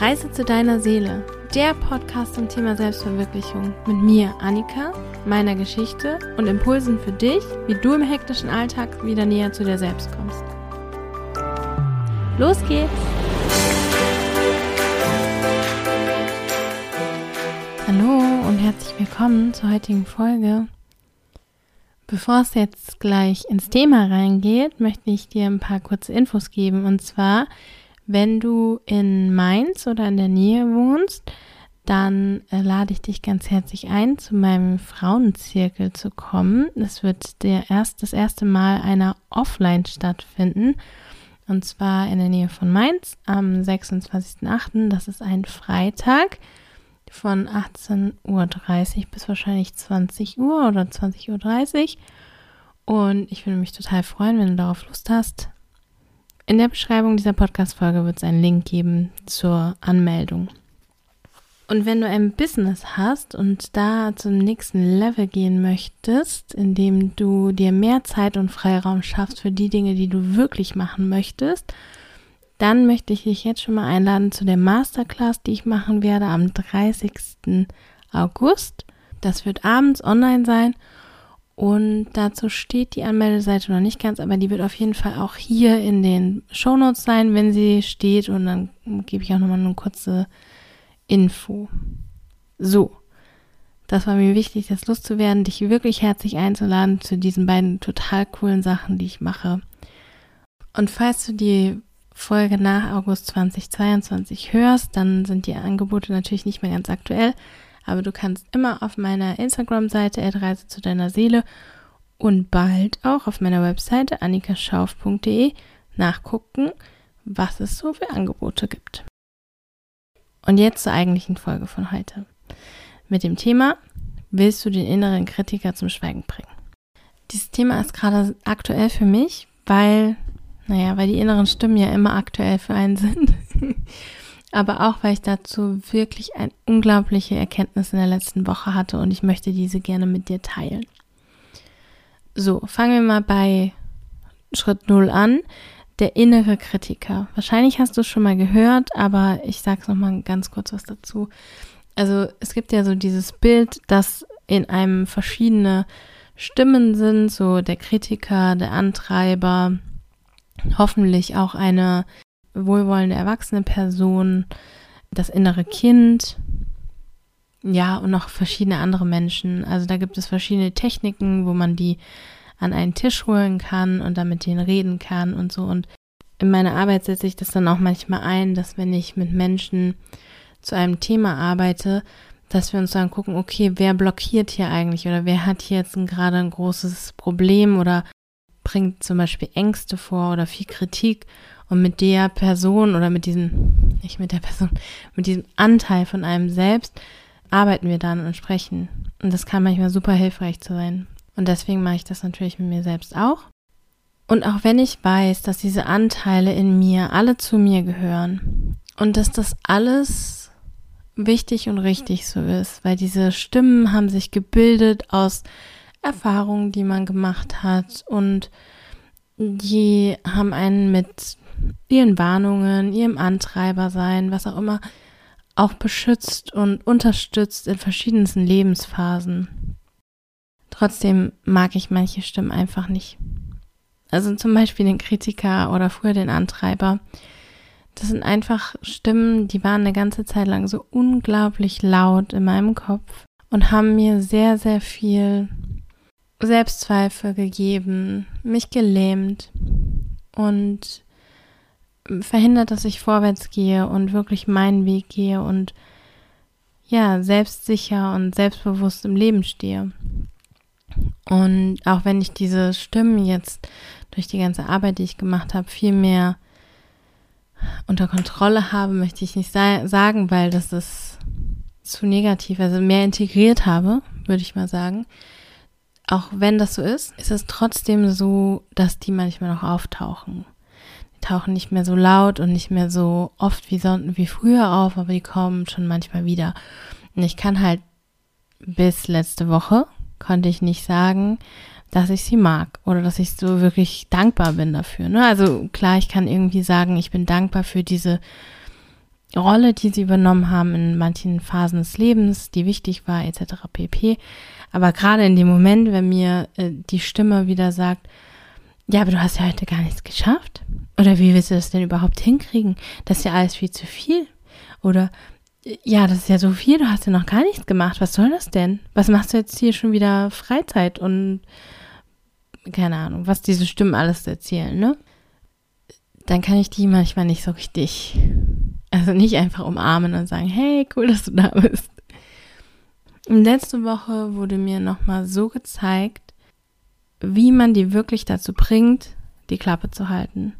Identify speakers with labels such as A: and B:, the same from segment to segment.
A: Reise zu deiner Seele, der Podcast zum Thema Selbstverwirklichung mit mir, Annika, meiner Geschichte und Impulsen für dich, wie du im hektischen Alltag wieder näher zu dir selbst kommst. Los geht's! Hallo und herzlich willkommen zur heutigen Folge. Bevor es jetzt gleich ins Thema reingeht, möchte ich dir ein paar kurze Infos geben. Und zwar wenn du in Mainz oder in der Nähe wohnst, dann äh, lade ich dich ganz herzlich ein, zu meinem Frauenzirkel zu kommen. Es wird der erst, das erste Mal einer offline stattfinden. Und zwar in der Nähe von Mainz am 26.08. Das ist ein Freitag von 18.30 Uhr bis wahrscheinlich 20 Uhr oder 20.30 Uhr. Und ich würde mich total freuen, wenn du darauf Lust hast. In der Beschreibung dieser Podcast-Folge wird es einen Link geben zur Anmeldung. Und wenn du ein Business hast und da zum nächsten Level gehen möchtest, indem du dir mehr Zeit und Freiraum schaffst für die Dinge, die du wirklich machen möchtest, dann möchte ich dich jetzt schon mal einladen zu der Masterclass, die ich machen werde am 30. August. Das wird abends online sein und dazu steht die Anmeldeseite noch nicht ganz, aber die wird auf jeden Fall auch hier in den Shownotes sein, wenn sie steht. Und dann gebe ich auch nochmal eine kurze Info. So, das war mir wichtig, das loszuwerden, dich wirklich herzlich einzuladen zu diesen beiden total coolen Sachen, die ich mache. Und falls du die Folge nach August 2022 hörst, dann sind die Angebote natürlich nicht mehr ganz aktuell. Aber du kannst immer auf meiner Instagram-Seite Reise zu deiner Seele und bald auch auf meiner Webseite annikaschauf.de nachgucken, was es so für Angebote gibt. Und jetzt zur eigentlichen Folge von heute. Mit dem Thema, willst du den inneren Kritiker zum Schweigen bringen? Dieses Thema ist gerade aktuell für mich, weil, naja, weil die inneren Stimmen ja immer aktuell für einen sind aber auch, weil ich dazu wirklich eine unglaubliche Erkenntnis in der letzten Woche hatte und ich möchte diese gerne mit dir teilen. So, fangen wir mal bei Schritt 0 an. Der innere Kritiker. Wahrscheinlich hast du es schon mal gehört, aber ich sage es nochmal ganz kurz was dazu. Also es gibt ja so dieses Bild, dass in einem verschiedene Stimmen sind, so der Kritiker, der Antreiber, hoffentlich auch eine wohlwollende erwachsene Person, das innere Kind, ja, und noch verschiedene andere Menschen. Also da gibt es verschiedene Techniken, wo man die an einen Tisch holen kann und dann mit denen reden kann und so. Und in meiner Arbeit setze ich das dann auch manchmal ein, dass wenn ich mit Menschen zu einem Thema arbeite, dass wir uns dann gucken, okay, wer blockiert hier eigentlich oder wer hat hier jetzt gerade ein großes Problem oder bringt zum Beispiel Ängste vor oder viel Kritik und mit der Person oder mit diesem, nicht mit der Person, mit diesem Anteil von einem selbst arbeiten wir dann und sprechen. Und das kann manchmal super hilfreich sein. Und deswegen mache ich das natürlich mit mir selbst auch. Und auch wenn ich weiß, dass diese Anteile in mir alle zu mir gehören und dass das alles wichtig und richtig so ist, weil diese Stimmen haben sich gebildet aus Erfahrungen, die man gemacht hat und die haben einen mit ihren Warnungen, ihrem Antreiber sein, was auch immer, auch beschützt und unterstützt in verschiedensten Lebensphasen. Trotzdem mag ich manche Stimmen einfach nicht. Also zum Beispiel den Kritiker oder früher den Antreiber. Das sind einfach Stimmen, die waren eine ganze Zeit lang so unglaublich laut in meinem Kopf und haben mir sehr, sehr viel Selbstzweifel gegeben, mich gelähmt und verhindert, dass ich vorwärts gehe und wirklich meinen Weg gehe und ja, selbstsicher und selbstbewusst im Leben stehe. Und auch wenn ich diese Stimmen jetzt durch die ganze Arbeit, die ich gemacht habe, viel mehr unter Kontrolle habe, möchte ich nicht sagen, weil das ist zu negativ, also mehr integriert habe, würde ich mal sagen. Auch wenn das so ist, ist es trotzdem so, dass die manchmal noch auftauchen tauchen nicht mehr so laut und nicht mehr so oft wie, so, wie früher auf, aber die kommen schon manchmal wieder. Und ich kann halt bis letzte Woche konnte ich nicht sagen, dass ich sie mag oder dass ich so wirklich dankbar bin dafür. Ne? Also klar, ich kann irgendwie sagen, ich bin dankbar für diese Rolle, die sie übernommen haben in manchen Phasen des Lebens, die wichtig war, etc. pp. Aber gerade in dem Moment, wenn mir äh, die Stimme wieder sagt, ja, aber du hast ja heute gar nichts geschafft. Oder wie willst du das denn überhaupt hinkriegen? Das ist ja alles viel zu viel. Oder ja, das ist ja so viel, du hast ja noch gar nichts gemacht. Was soll das denn? Was machst du jetzt hier schon wieder Freizeit und keine Ahnung, was diese Stimmen alles erzählen, ne? Dann kann ich die manchmal nicht so richtig, also nicht einfach umarmen und sagen, hey, cool, dass du da bist. Letzte Woche wurde mir nochmal so gezeigt, wie man die wirklich dazu bringt, die Klappe zu halten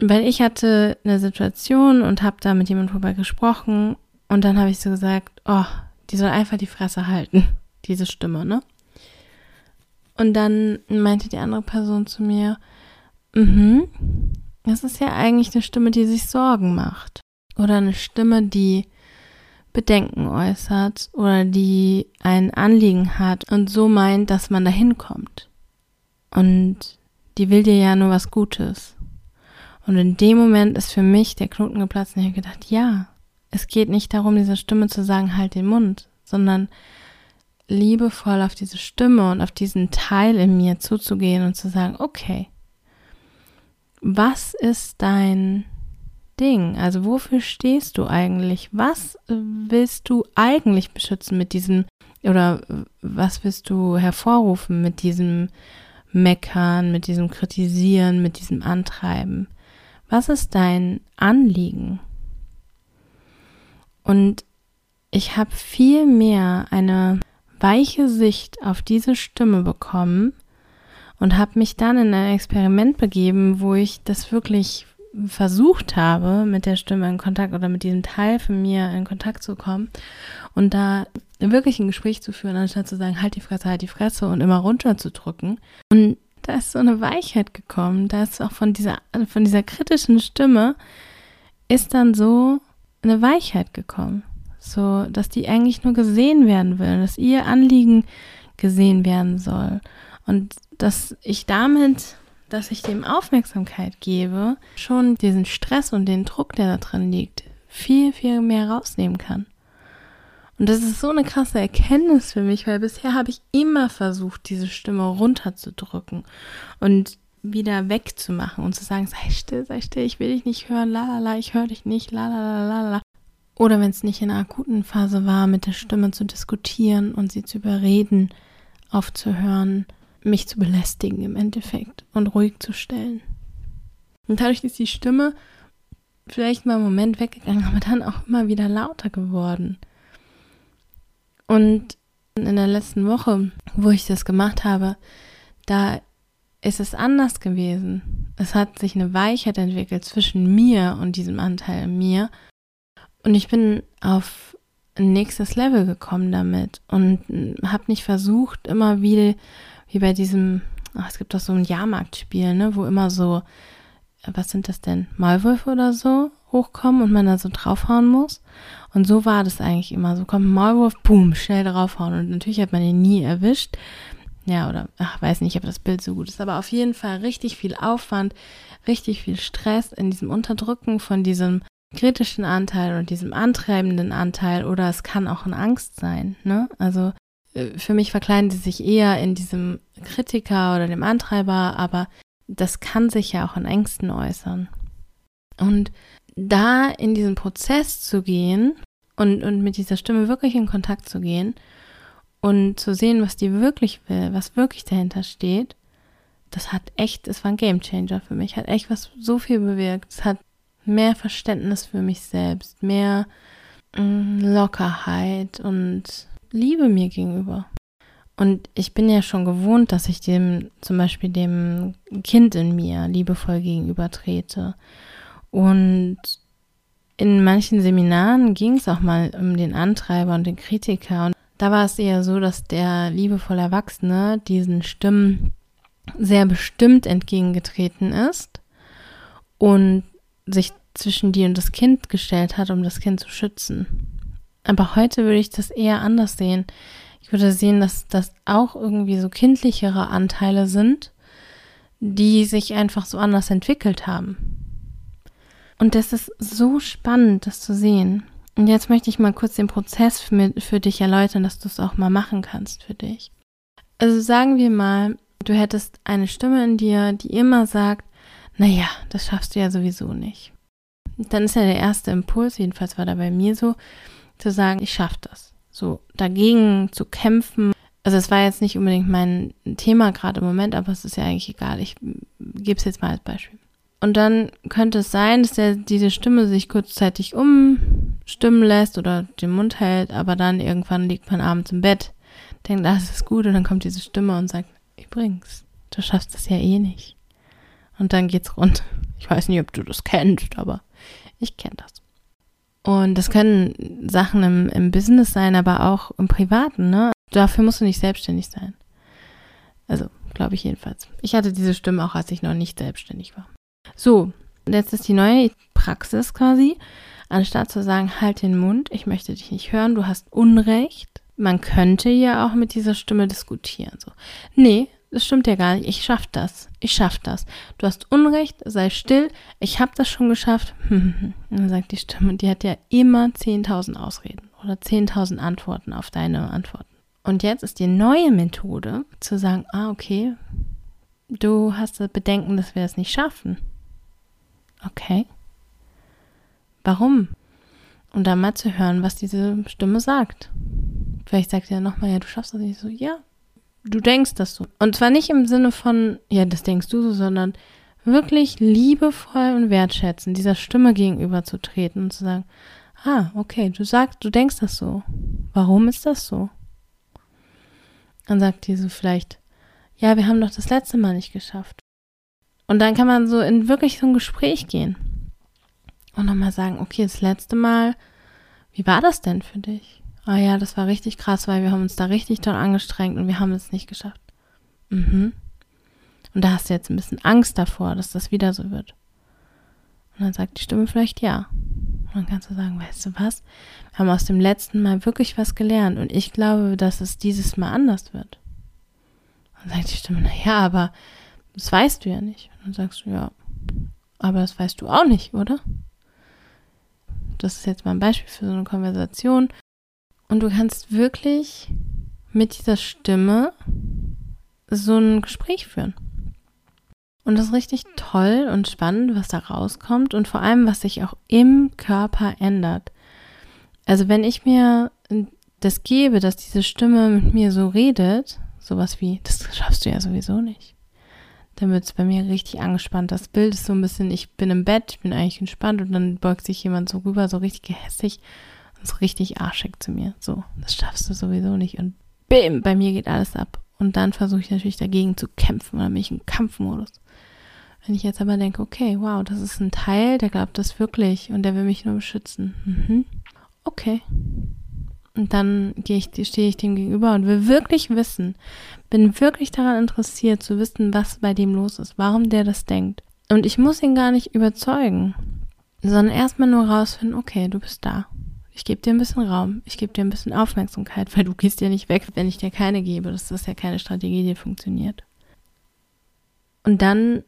A: weil ich hatte eine Situation und habe da mit jemandem drüber gesprochen und dann habe ich so gesagt, oh, die soll einfach die Fresse halten, diese Stimme, ne? Und dann meinte die andere Person zu mir, mhm, das ist ja eigentlich eine Stimme, die sich Sorgen macht. Oder eine Stimme, die Bedenken äußert oder die ein Anliegen hat und so meint, dass man da hinkommt. Und die will dir ja nur was Gutes. Und in dem Moment ist für mich der Knoten geplatzt und ich habe gedacht, ja, es geht nicht darum, dieser Stimme zu sagen, halt den Mund, sondern liebevoll auf diese Stimme und auf diesen Teil in mir zuzugehen und zu sagen, okay, was ist dein Ding? Also wofür stehst du eigentlich? Was willst du eigentlich beschützen mit diesem oder was willst du hervorrufen mit diesem Meckern, mit diesem Kritisieren, mit diesem Antreiben? Was ist dein Anliegen? Und ich habe viel mehr eine weiche Sicht auf diese Stimme bekommen und habe mich dann in ein Experiment begeben, wo ich das wirklich versucht habe, mit der Stimme in Kontakt oder mit diesem Teil von mir in Kontakt zu kommen und da wirklich ein Gespräch zu führen, anstatt zu sagen, halt die Fresse, halt die Fresse und immer runterzudrücken. Und da ist so eine Weichheit gekommen. Da ist auch von dieser, von dieser kritischen Stimme ist dann so eine Weichheit gekommen. So, dass die eigentlich nur gesehen werden will, dass ihr Anliegen gesehen werden soll. Und dass ich damit, dass ich dem Aufmerksamkeit gebe, schon diesen Stress und den Druck, der da drin liegt, viel, viel mehr rausnehmen kann. Und das ist so eine krasse Erkenntnis für mich, weil bisher habe ich immer versucht, diese Stimme runterzudrücken und wieder wegzumachen und zu sagen, sei still, sei still, ich will dich nicht hören, la la la, ich höre dich nicht, la la la la Oder wenn es nicht in einer akuten Phase war, mit der Stimme zu diskutieren und sie zu überreden, aufzuhören, mich zu belästigen im Endeffekt und ruhig zu stellen. Und dadurch ist die Stimme vielleicht mal einen Moment weggegangen, aber dann auch immer wieder lauter geworden. Und in der letzten Woche, wo ich das gemacht habe, da ist es anders gewesen. Es hat sich eine Weichheit entwickelt zwischen mir und diesem Anteil in mir. Und ich bin auf ein nächstes Level gekommen damit und habe nicht versucht, immer wieder, wie bei diesem, ach, es gibt doch so ein Jahrmarktspiel, ne, wo immer so, was sind das denn, Maulwürfe oder so hochkommen und man da so draufhauen muss. Und so war das eigentlich immer. So kommt ein Maulwurf, boom, schnell draufhauen. Und natürlich hat man ihn nie erwischt. Ja, oder, ach, weiß nicht, ob das Bild so gut ist. Aber auf jeden Fall richtig viel Aufwand, richtig viel Stress in diesem Unterdrücken von diesem kritischen Anteil und diesem antreibenden Anteil. Oder es kann auch eine Angst sein, ne? Also, äh, für mich verkleiden sie sich eher in diesem Kritiker oder dem Antreiber, aber das kann sich ja auch in Ängsten äußern. Und da in diesen Prozess zu gehen und, und mit dieser Stimme wirklich in Kontakt zu gehen und zu sehen, was die wirklich will, was wirklich dahinter steht, das hat echt, es war ein Game Changer für mich, hat echt was so viel bewirkt. Es hat mehr Verständnis für mich selbst, mehr mm, Lockerheit und Liebe mir gegenüber. Und ich bin ja schon gewohnt, dass ich dem, zum Beispiel dem Kind in mir liebevoll gegenüber trete und in manchen Seminaren ging es auch mal um den Antreiber und den Kritiker. Und da war es eher so, dass der liebevolle Erwachsene diesen Stimmen sehr bestimmt entgegengetreten ist und sich zwischen die und das Kind gestellt hat, um das Kind zu schützen. Aber heute würde ich das eher anders sehen. Ich würde sehen, dass das auch irgendwie so kindlichere Anteile sind, die sich einfach so anders entwickelt haben. Und das ist so spannend, das zu sehen. Und jetzt möchte ich mal kurz den Prozess für, für dich erläutern, dass du es auch mal machen kannst für dich. Also sagen wir mal, du hättest eine Stimme in dir, die immer sagt, naja, das schaffst du ja sowieso nicht. Dann ist ja der erste Impuls, jedenfalls war da bei mir so, zu sagen, ich schaff das. So dagegen zu kämpfen. Also es war jetzt nicht unbedingt mein Thema gerade im Moment, aber es ist ja eigentlich egal. Ich gebe es jetzt mal als Beispiel. Und dann könnte es sein, dass der, diese Stimme sich kurzzeitig umstimmen lässt oder den Mund hält, aber dann irgendwann liegt man abends im Bett, denkt, das ist gut, und dann kommt diese Stimme und sagt, übrigens, du schaffst das ja eh nicht. Und dann geht's rund. Ich weiß nicht, ob du das kennst, aber ich kenne das. Und das können Sachen im, im Business sein, aber auch im Privaten, ne? Dafür musst du nicht selbstständig sein. Also, glaube ich jedenfalls. Ich hatte diese Stimme auch, als ich noch nicht selbstständig war. So, jetzt ist die neue Praxis quasi. Anstatt zu sagen, halt den Mund, ich möchte dich nicht hören, du hast Unrecht. Man könnte ja auch mit dieser Stimme diskutieren. So, nee, das stimmt ja gar nicht. Ich schaff das. Ich schaff das. Du hast Unrecht, sei still. Ich habe das schon geschafft. Und dann sagt die Stimme, die hat ja immer 10.000 Ausreden oder 10.000 Antworten auf deine Antworten. Und jetzt ist die neue Methode zu sagen, ah, okay, du hast das Bedenken, dass wir es nicht schaffen. Okay. Warum? Und dann mal zu hören, was diese Stimme sagt. Vielleicht sagt er nochmal, ja, du schaffst das nicht so. Ja, du denkst das so. Und zwar nicht im Sinne von, ja, das denkst du so, sondern wirklich liebevoll und wertschätzen, dieser Stimme gegenüber zu treten und zu sagen, ah, okay, du sagst, du denkst das so. Warum ist das so? Dann sagt diese vielleicht, ja, wir haben doch das letzte Mal nicht geschafft. Und dann kann man so in wirklich so ein Gespräch gehen. Und nochmal sagen, okay, das letzte Mal, wie war das denn für dich? Ah ja, das war richtig krass, weil wir haben uns da richtig toll angestrengt und wir haben es nicht geschafft. Mhm. Und da hast du jetzt ein bisschen Angst davor, dass das wieder so wird. Und dann sagt die Stimme vielleicht ja. Und dann kannst du sagen, weißt du was? Wir haben aus dem letzten Mal wirklich was gelernt und ich glaube, dass es dieses Mal anders wird. Und dann sagt die Stimme, na ja, aber das weißt du ja nicht. Und dann sagst du, ja, aber das weißt du auch nicht, oder? Das ist jetzt mal ein Beispiel für so eine Konversation. Und du kannst wirklich mit dieser Stimme so ein Gespräch führen. Und das ist richtig toll und spannend, was da rauskommt und vor allem, was sich auch im Körper ändert. Also wenn ich mir das gebe, dass diese Stimme mit mir so redet, sowas wie, das schaffst du ja sowieso nicht, dann wird es bei mir richtig angespannt. Das Bild ist so ein bisschen, ich bin im Bett, ich bin eigentlich entspannt und dann beugt sich jemand so rüber, so richtig gehässig ist richtig arschig zu mir. So, das schaffst du sowieso nicht. Und bim, bei mir geht alles ab. Und dann versuche ich natürlich dagegen zu kämpfen oder mich im Kampfmodus. Wenn ich jetzt aber denke, okay, wow, das ist ein Teil, der glaubt das wirklich und der will mich nur beschützen. Mhm. Okay. Und dann ich, stehe ich dem gegenüber und will wirklich wissen, bin wirklich daran interessiert zu wissen, was bei dem los ist, warum der das denkt. Und ich muss ihn gar nicht überzeugen, sondern erstmal nur rausfinden, okay, du bist da. Ich gebe dir ein bisschen Raum, ich gebe dir ein bisschen Aufmerksamkeit, weil du gehst ja nicht weg, wenn ich dir keine gebe. Das ist ja keine Strategie, die funktioniert. Und dann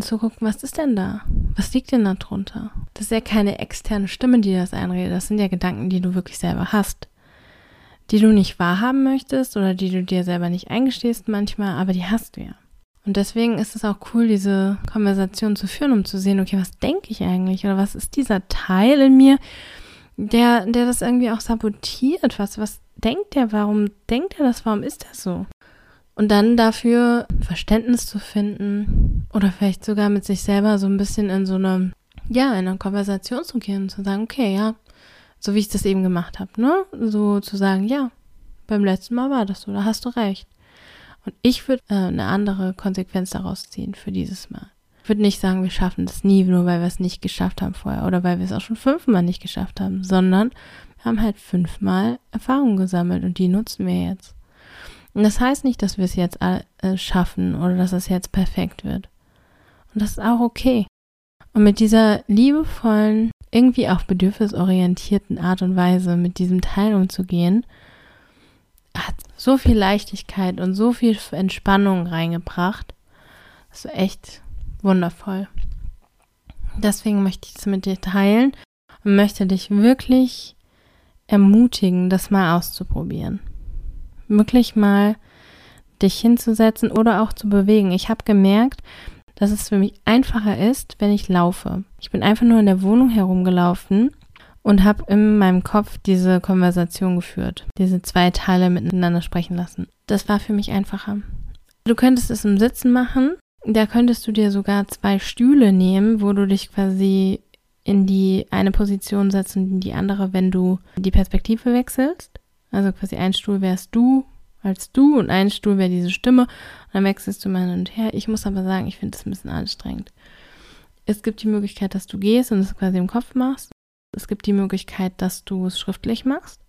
A: zu gucken, was ist denn da? Was liegt denn da drunter? Das ist ja keine externe Stimme, die das einredet. Das sind ja Gedanken, die du wirklich selber hast. Die du nicht wahrhaben möchtest oder die du dir selber nicht eingestehst manchmal, aber die hast du ja. Und deswegen ist es auch cool, diese Konversation zu führen, um zu sehen, okay, was denke ich eigentlich? Oder was ist dieser Teil in mir, der, der das irgendwie auch sabotiert. Was, was denkt der? Warum denkt er das? Warum ist das so? Und dann dafür Verständnis zu finden oder vielleicht sogar mit sich selber so ein bisschen in so eine, ja, in eine Konversation zu gehen und zu sagen, okay, ja, so wie ich das eben gemacht habe, ne? So zu sagen, ja, beim letzten Mal war das so, da hast du recht. Und ich würde äh, eine andere Konsequenz daraus ziehen für dieses Mal. Ich würde nicht sagen, wir schaffen das nie, nur weil wir es nicht geschafft haben vorher oder weil wir es auch schon fünfmal nicht geschafft haben, sondern wir haben halt fünfmal Erfahrungen gesammelt und die nutzen wir jetzt. Und das heißt nicht, dass wir es jetzt äh, schaffen oder dass es jetzt perfekt wird. Und das ist auch okay. Und mit dieser liebevollen, irgendwie auch bedürfnisorientierten Art und Weise mit diesem Teil umzugehen, hat so viel Leichtigkeit und so viel Entspannung reingebracht. Das ist echt wundervoll. Deswegen möchte ich es mit dir teilen und möchte dich wirklich ermutigen, das mal auszuprobieren. Wirklich mal dich hinzusetzen oder auch zu bewegen. Ich habe gemerkt, dass es für mich einfacher ist, wenn ich laufe. Ich bin einfach nur in der Wohnung herumgelaufen und habe in meinem Kopf diese Konversation geführt, diese zwei Teile miteinander sprechen lassen. Das war für mich einfacher. Du könntest es im Sitzen machen. Da könntest du dir sogar zwei Stühle nehmen, wo du dich quasi in die eine Position setzt und in die andere, wenn du die Perspektive wechselst. Also quasi ein Stuhl wärst du als du und ein Stuhl wäre diese Stimme. Und dann wechselst du mal hin und her. Ich muss aber sagen, ich finde das ein bisschen anstrengend. Es gibt die Möglichkeit, dass du gehst und es quasi im Kopf machst. Es gibt die Möglichkeit, dass du es schriftlich machst.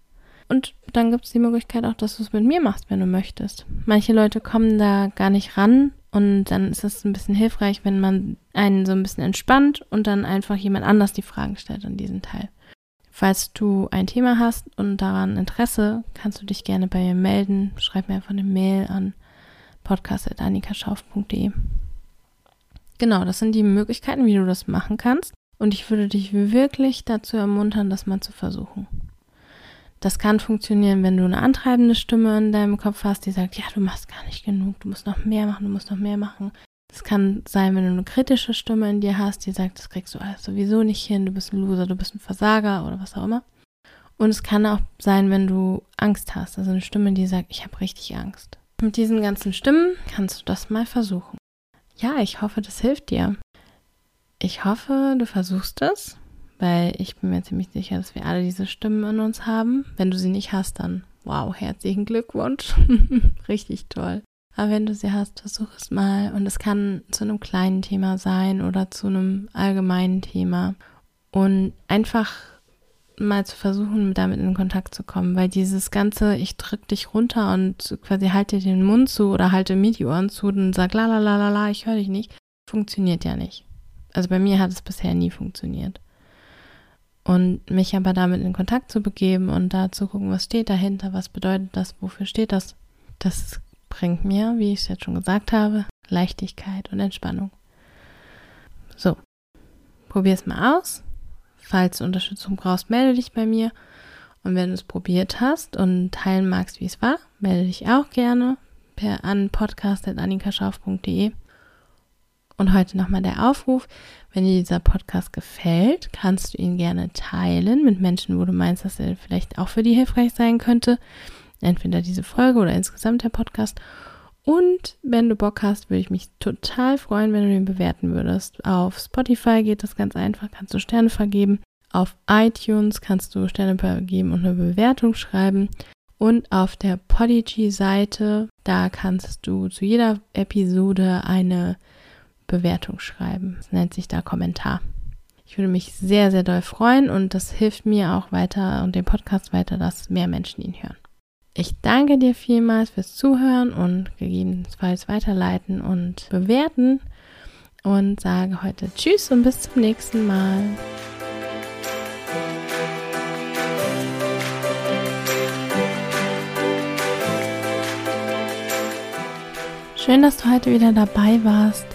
A: Und dann gibt es die Möglichkeit auch, dass du es mit mir machst, wenn du möchtest. Manche Leute kommen da gar nicht ran und dann ist es ein bisschen hilfreich, wenn man einen so ein bisschen entspannt und dann einfach jemand anders die Fragen stellt an diesen Teil. Falls du ein Thema hast und daran Interesse, kannst du dich gerne bei mir melden. Schreib mir einfach eine Mail an podcast.annikaschauf.de. Genau, das sind die Möglichkeiten, wie du das machen kannst. Und ich würde dich wirklich dazu ermuntern, das mal zu versuchen. Das kann funktionieren, wenn du eine antreibende Stimme in deinem Kopf hast, die sagt, ja, du machst gar nicht genug, du musst noch mehr machen, du musst noch mehr machen. Es kann sein, wenn du eine kritische Stimme in dir hast, die sagt, das kriegst du alles sowieso nicht hin, du bist ein Loser, du bist ein Versager oder was auch immer. Und es kann auch sein, wenn du Angst hast, also eine Stimme, die sagt, ich habe richtig Angst. Mit diesen ganzen Stimmen kannst du das mal versuchen. Ja, ich hoffe, das hilft dir. Ich hoffe, du versuchst es, weil ich bin mir ziemlich sicher, dass wir alle diese Stimmen in uns haben. Wenn du sie nicht hast, dann wow, herzlichen Glückwunsch. richtig toll. Aber wenn du sie hast, versuch es mal. Und es kann zu einem kleinen Thema sein oder zu einem allgemeinen Thema. Und einfach mal zu versuchen, damit in Kontakt zu kommen, weil dieses ganze, ich drück dich runter und quasi halte den Mund zu oder halte mir die Ohren zu und sag la la la la la, ich höre dich nicht, funktioniert ja nicht. Also bei mir hat es bisher nie funktioniert. Und mich aber damit in Kontakt zu begeben und da zu gucken, was steht dahinter, was bedeutet das, wofür steht das, das bringt mir, wie ich es jetzt schon gesagt habe, Leichtigkeit und Entspannung. So, probier es mal aus. Falls du Unterstützung brauchst, melde dich bei mir. Und wenn du es probiert hast und teilen magst, wie es war, melde dich auch gerne per an podcast.annikaschauf.de. Und heute nochmal der Aufruf, wenn dir dieser Podcast gefällt, kannst du ihn gerne teilen mit Menschen, wo du meinst, dass er vielleicht auch für die hilfreich sein könnte. Entweder diese Folge oder insgesamt der Podcast. Und wenn du Bock hast, würde ich mich total freuen, wenn du den bewerten würdest. Auf Spotify geht das ganz einfach, kannst du Sterne vergeben. Auf iTunes kannst du Sterne vergeben und eine Bewertung schreiben. Und auf der Podigy-Seite, da kannst du zu jeder Episode eine Bewertung schreiben. Das nennt sich da Kommentar. Ich würde mich sehr, sehr doll freuen und das hilft mir auch weiter und dem Podcast weiter, dass mehr Menschen ihn hören. Ich danke dir vielmals fürs Zuhören und gegebenenfalls weiterleiten und bewerten und sage heute Tschüss und bis zum nächsten Mal. Schön, dass du heute wieder dabei warst.